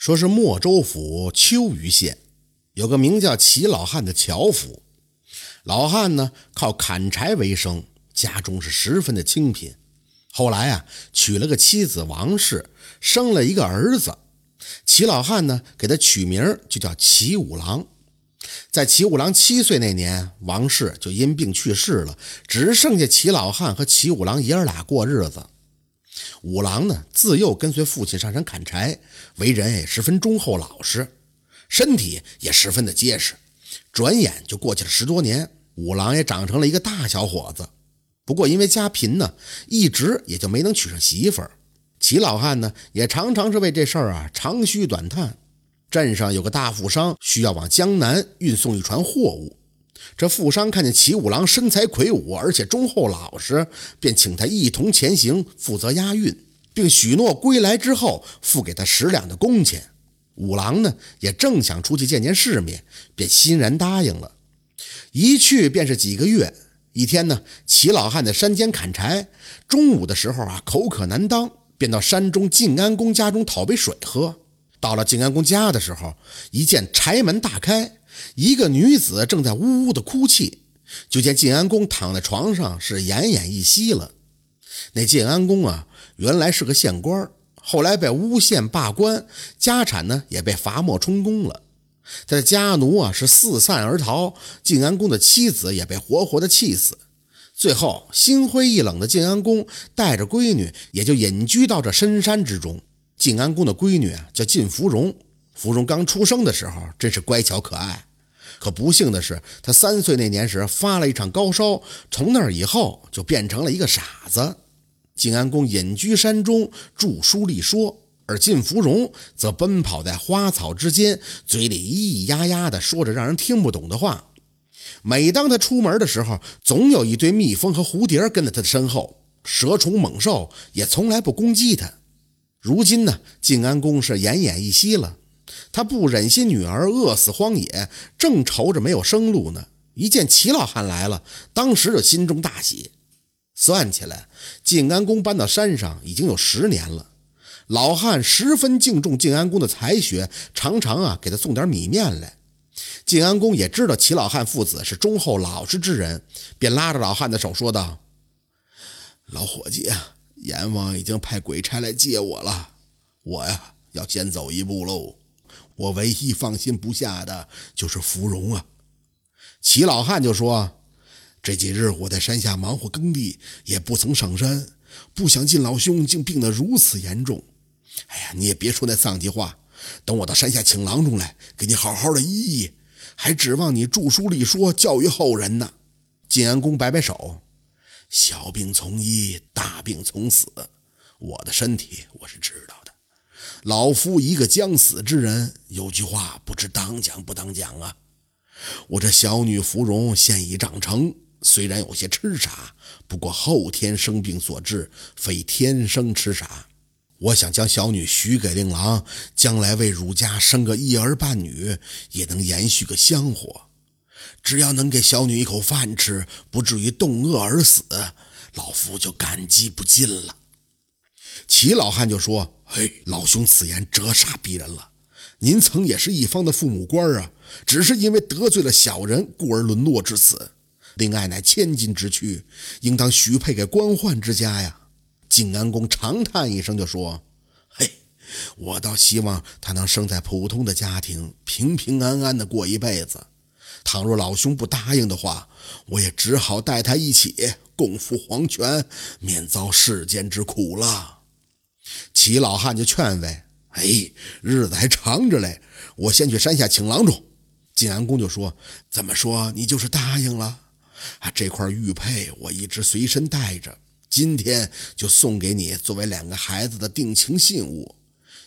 说是莫州府秋余县有个名叫齐老汉的樵夫，老汉呢靠砍柴为生，家中是十分的清贫。后来啊，娶了个妻子王氏，生了一个儿子。齐老汉呢给他取名就叫齐五郎。在齐五郎七岁那年，王氏就因病去世了，只剩下齐老汉和齐五郎爷儿俩过日子。五郎呢，自幼跟随父亲上山砍柴，为人也十分忠厚老实，身体也十分的结实。转眼就过去了十多年，五郎也长成了一个大小伙子。不过因为家贫呢，一直也就没能娶上媳妇儿。齐老汉呢，也常常是为这事儿啊长吁短叹。镇上有个大富商需要往江南运送一船货物，这富商看见齐五郎身材魁梧，而且忠厚老实，便请他一同前行，负责押运，并许诺归来之后付给他十两的工钱。五郎呢也正想出去见见世面，便欣然答应了。一去便是几个月。一天呢，齐老汉在山间砍柴，中午的时候啊，口渴难当，便到山中晋安公家中讨杯水喝。到了晋安公家的时候，一见柴门大开，一个女子正在呜呜的哭泣，就见晋安公躺在床上是奄奄一息了。那晋安公啊，原来是个县官，后来被诬陷罢官，家产呢也被罚没充公了。他的家奴啊是四散而逃，晋安公的妻子也被活活的气死。最后心灰意冷的晋安公带着闺女，也就隐居到这深山之中。晋安公的闺女啊，叫晋芙蓉。芙蓉刚出生的时候，真是乖巧可爱。可不幸的是，她三岁那年时发了一场高烧，从那以后就变成了一个傻子。晋安公隐居山中，著书立说，而晋芙蓉则奔跑在花草之间，嘴里咿咿呀呀地说着让人听不懂的话。每当他出门的时候，总有一堆蜜蜂和蝴蝶跟在他的身后，蛇虫猛兽也从来不攻击他。如今呢，晋安公是奄奄一息了，他不忍心女儿饿死荒野，正愁着没有生路呢。一见齐老汉来了，当时就心中大喜。算起来，晋安公搬到山上已经有十年了。老汉十分敬重晋安公的才学，常常啊给他送点米面来。晋安公也知道齐老汉父子是忠厚老实之人，便拉着老汉的手说道：“老伙计啊。”阎王已经派鬼差来接我了，我呀要先走一步喽。我唯一放心不下的就是芙蓉啊。齐老汉就说：“这几日我在山下忙活耕地，也不曾上山，不想进老兄竟病得如此严重。哎呀，你也别说那丧气话，等我到山下请郎中来，给你好好的医医，还指望你著书立说，教育后人呢。”晋安公摆摆手。小病从医，大病从死。我的身体我是知道。老夫一个将死之人，有句话不知当讲不当讲啊。我这小女芙蓉现已长成，虽然有些痴傻，不过后天生病所致，非天生痴傻。我想将小女许给令郎，将来为儒家生个一儿半女，也能延续个香火。只要能给小女一口饭吃，不至于冻饿而死，老夫就感激不尽了。齐老汉就说：“嘿，老兄此言折煞鄙人了。您曾也是一方的父母官啊，只是因为得罪了小人，故而沦落至此。令爱乃千金之躯，应当许配给官宦之家呀。”景安公长叹一声就说：“嘿，我倒希望他能生在普通的家庭，平平安安的过一辈子。”倘若老兄不答应的话，我也只好带他一起共赴黄泉，免遭世间之苦了。齐老汉就劝慰：“哎，日子还长着嘞，我先去山下请郎中。”晋安公就说：“怎么说你就是答应了？啊，这块玉佩我一直随身带着，今天就送给你，作为两个孩子的定情信物。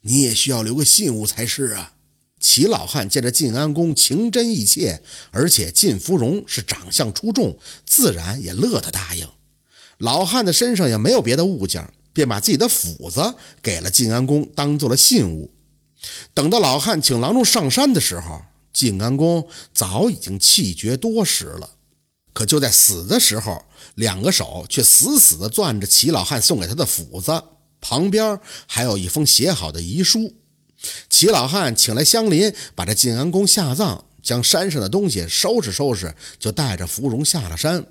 你也需要留个信物才是啊。”齐老汉见着晋安公情真意切，而且晋芙蓉是长相出众，自然也乐得答应。老汉的身上也没有别的物件，便把自己的斧子给了晋安公，当做了信物。等到老汉请郎中上山的时候，晋安公早已经气绝多时了。可就在死的时候，两个手却死死地攥着齐老汉送给他的斧子，旁边还有一封写好的遗书。齐老汉请来乡邻，把这晋安公下葬，将山上的东西收拾收拾，就带着芙蓉下了山。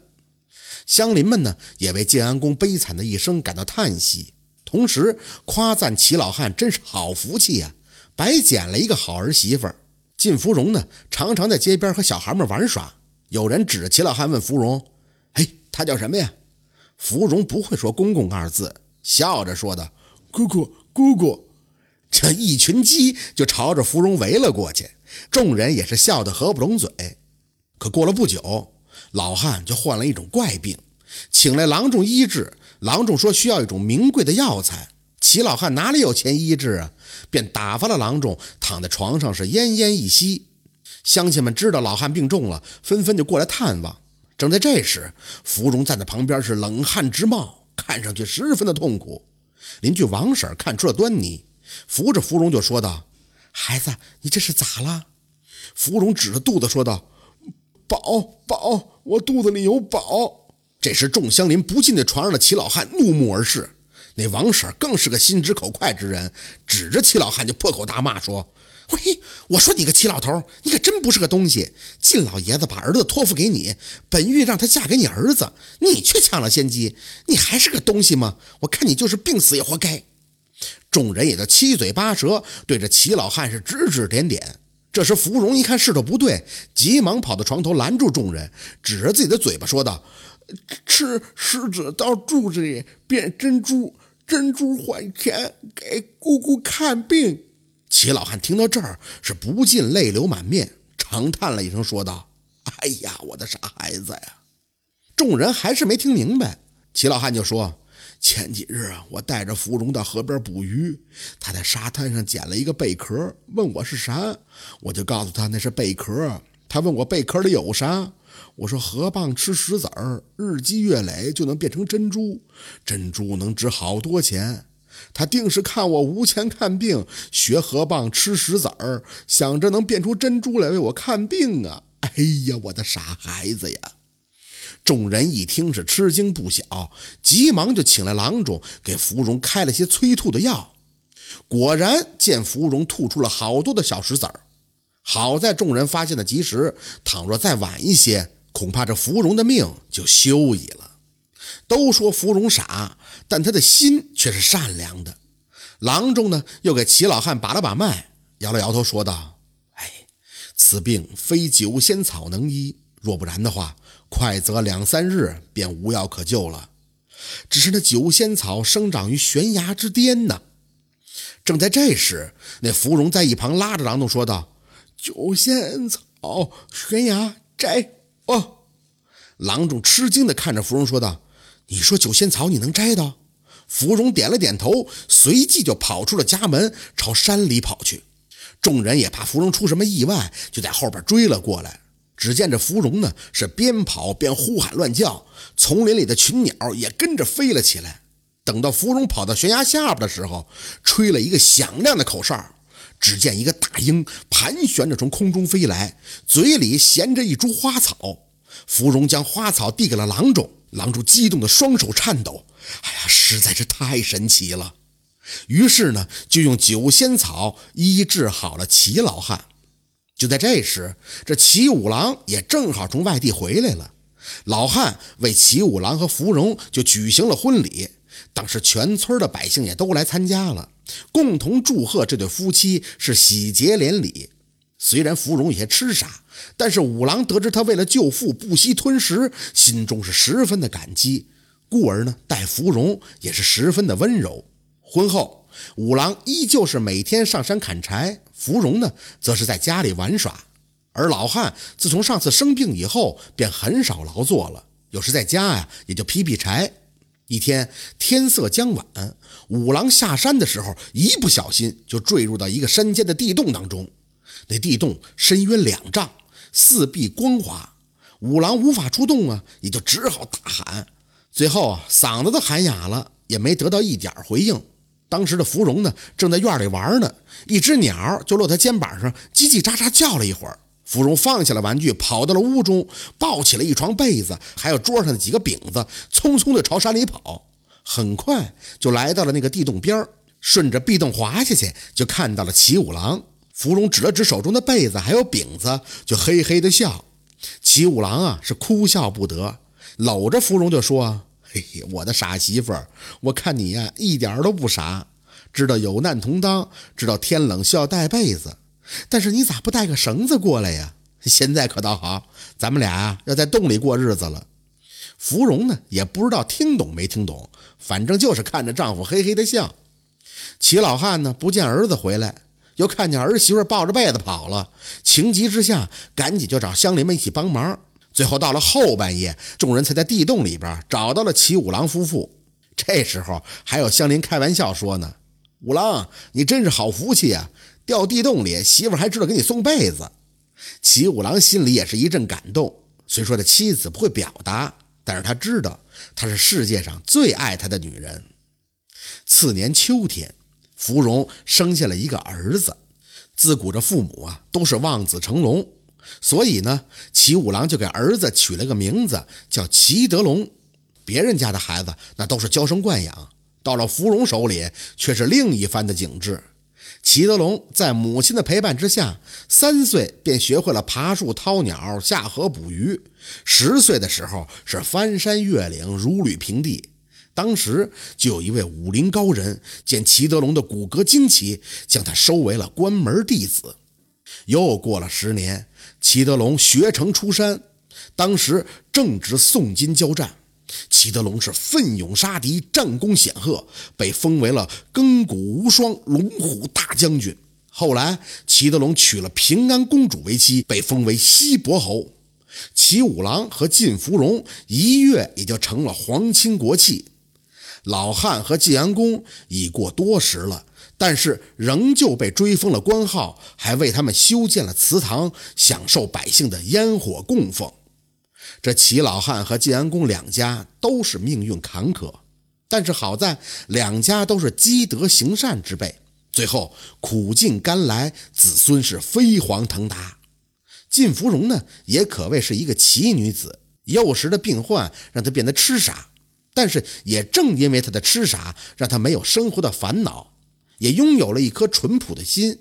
乡邻们呢，也为晋安公悲惨的一生感到叹息，同时夸赞齐老汉真是好福气呀，白捡了一个好儿媳妇。晋芙蓉呢，常常在街边和小孩们玩耍。有人指着齐老汉问芙蓉：“哎，他叫什么呀？”芙蓉不会说“公公”二字，笑着说道：“姑姑，姑姑。”这一群鸡就朝着芙蓉围了过去，众人也是笑得合不拢嘴。可过了不久，老汉就患了一种怪病，请来郎中医治。郎中说需要一种名贵的药材，齐老汉哪里有钱医治啊？便打发了郎中，躺在床上是奄奄一息。乡亲们知道老汉病重了，纷纷就过来探望。正在这时，芙蓉站在旁边是冷汗直冒，看上去十分的痛苦。邻居王婶看出了端倪。扶着芙蓉就说道：“孩子，你这是咋了？”芙蓉指着肚子说道：“宝宝，我肚子里有宝。”这时，众乡邻不禁对床上的齐老汉怒目而视。那王婶更是个心直口快之人，指着齐老汉就破口大骂说：“喂，我说你个齐老头，你可真不是个东西！晋老爷子把儿子托付给你，本欲让他嫁给你儿子，你却抢了先机，你还是个东西吗？我看你就是病死也活该。”众人也都七嘴八舌，对着齐老汉是指指点点。这时，芙蓉一看势头不对，急忙跑到床头拦住众人，指着自己的嘴巴说道：“吃狮子到柱子里变珍珠，珍珠换钱给姑姑看病。”齐老汉听到这儿，是不禁泪流满面，长叹了一声，说道：“哎呀，我的傻孩子呀！”众人还是没听明白，齐老汉就说。前几日啊，我带着芙蓉到河边捕鱼，他在沙滩上捡了一个贝壳，问我是啥，我就告诉他那是贝壳。他问我贝壳里有啥，我说河蚌吃石子儿，日积月累就能变成珍珠，珍珠能值好多钱。他定是看我无钱看病，学河蚌吃石子儿，想着能变出珍珠来为我看病啊！哎呀，我的傻孩子呀！众人一听是吃惊不小，急忙就请来郎中给芙蓉开了些催吐的药。果然见芙蓉吐出了好多的小石子儿。好在众人发现的及时，倘若再晚一些，恐怕这芙蓉的命就休矣了。都说芙蓉傻，但他的心却是善良的。郎中呢，又给齐老汉把了把脉，摇了摇头说道：“哎，此病非九仙草能医，若不然的话。”快则两三日便无药可救了。只是那九仙草生长于悬崖之巅呢。正在这时，那芙蓉在一旁拉着郎中说道：“九仙草，悬崖摘哦。”郎中吃惊地看着芙蓉说道：“你说九仙草你能摘到？”芙蓉点了点头，随即就跑出了家门，朝山里跑去。众人也怕芙蓉出什么意外，就在后边追了过来。只见这芙蓉呢，是边跑边呼喊乱叫，丛林里的群鸟也跟着飞了起来。等到芙蓉跑到悬崖下边的时候，吹了一个响亮的口哨，只见一个大鹰盘旋着从空中飞来，嘴里衔着一株花草。芙蓉将花草递给了郎中，郎中激动的双手颤抖，哎呀，实在是太神奇了。于是呢，就用九仙草医治好了齐老汉。就在这时，这齐五郎也正好从外地回来了。老汉为齐五郎和芙蓉就举行了婚礼，当时全村的百姓也都来参加了，共同祝贺这对夫妻是喜结连理。虽然芙蓉有些痴傻，但是五郎得知他为了救父不惜吞食，心中是十分的感激，故而呢待芙蓉也是十分的温柔。婚后。五郎依旧是每天上山砍柴，芙蓉呢，则是在家里玩耍。而老汉自从上次生病以后，便很少劳作了，有时在家呀，也就劈劈柴。一天天色将晚，五郎下山的时候，一不小心就坠入到一个山间的地洞当中。那地洞深约两丈，四壁光滑，五郎无法出洞啊，也就只好大喊。最后啊，嗓子都喊哑了，也没得到一点回应。当时的芙蓉呢，正在院里玩呢，一只鸟就落他肩膀上，叽叽喳喳叫了一会儿。芙蓉放下了玩具，跑到了屋中，抱起了一床被子，还有桌上的几个饼子，匆匆地朝山里跑。很快就来到了那个地洞边顺着壁洞滑下去，就看到了齐五郎。芙蓉指了指手中的被子，还有饼子，就嘿嘿的笑。齐五郎啊，是哭笑不得，搂着芙蓉就说：“嘿嘿，我的傻媳妇儿，我看你呀，一点都不傻，知道有难同当，知道天冷需要带被子，但是你咋不带个绳子过来呀？现在可倒好，咱们俩，要在洞里过日子了。”芙蓉呢，也不知道听懂没听懂，反正就是看着丈夫嘿嘿的笑。齐老汉呢，不见儿子回来。又看见儿媳妇抱着被子跑了，情急之下赶紧就找乡邻们一起帮忙。最后到了后半夜，众人才在地洞里边找到了齐五郎夫妇。这时候还有乡邻开玩笑说呢：“五郎，你真是好福气呀，掉地洞里，媳妇还知道给你送被子。”齐五郎心里也是一阵感动。虽说他妻子不会表达，但是他知道她是世界上最爱他的女人。次年秋天。芙蓉生下了一个儿子，自古这父母啊都是望子成龙，所以呢，齐五郎就给儿子取了个名字叫齐德龙。别人家的孩子那都是娇生惯养，到了芙蓉手里却是另一番的景致。齐德龙在母亲的陪伴之下，三岁便学会了爬树、掏鸟、下河捕鱼，十岁的时候是翻山越岭、如履平地。当时就有一位武林高人见齐德龙的骨骼惊奇，将他收为了关门弟子。又过了十年，齐德龙学成出山，当时正值宋金交战，齐德龙是奋勇杀敌，战功显赫，被封为了亘古无双龙虎大将军。后来，齐德龙娶了平安公主为妻，被封为西伯侯。齐五郎和晋芙蓉一跃也就成了皇亲国戚。老汉和晋阳公已过多时了，但是仍旧被追封了官号，还为他们修建了祠堂，享受百姓的烟火供奉。这齐老汉和晋安公两家都是命运坎坷，但是好在两家都是积德行善之辈，最后苦尽甘来，子孙是飞黄腾达。晋芙蓉呢，也可谓是一个奇女子，幼时的病患让她变得痴傻。但是也正因为他的痴傻，让他没有生活的烦恼，也拥有了一颗淳朴的心，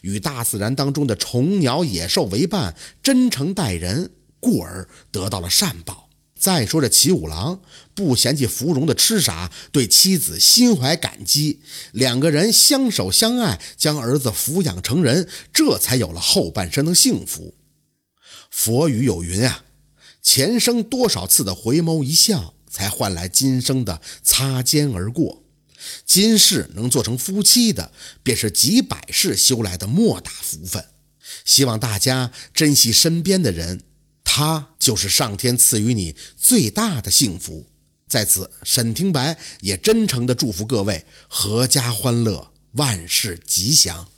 与大自然当中的虫鸟野兽为伴，真诚待人，故而得到了善报。再说这齐五郎不嫌弃芙蓉的痴傻，对妻子心怀感激，两个人相守相爱，将儿子抚养成人，这才有了后半生的幸福。佛语有云啊，前生多少次的回眸一笑。才换来今生的擦肩而过，今世能做成夫妻的，便是几百世修来的莫大福分。希望大家珍惜身边的人，他就是上天赐予你最大的幸福。在此，沈听白也真诚地祝福各位阖家欢乐，万事吉祥。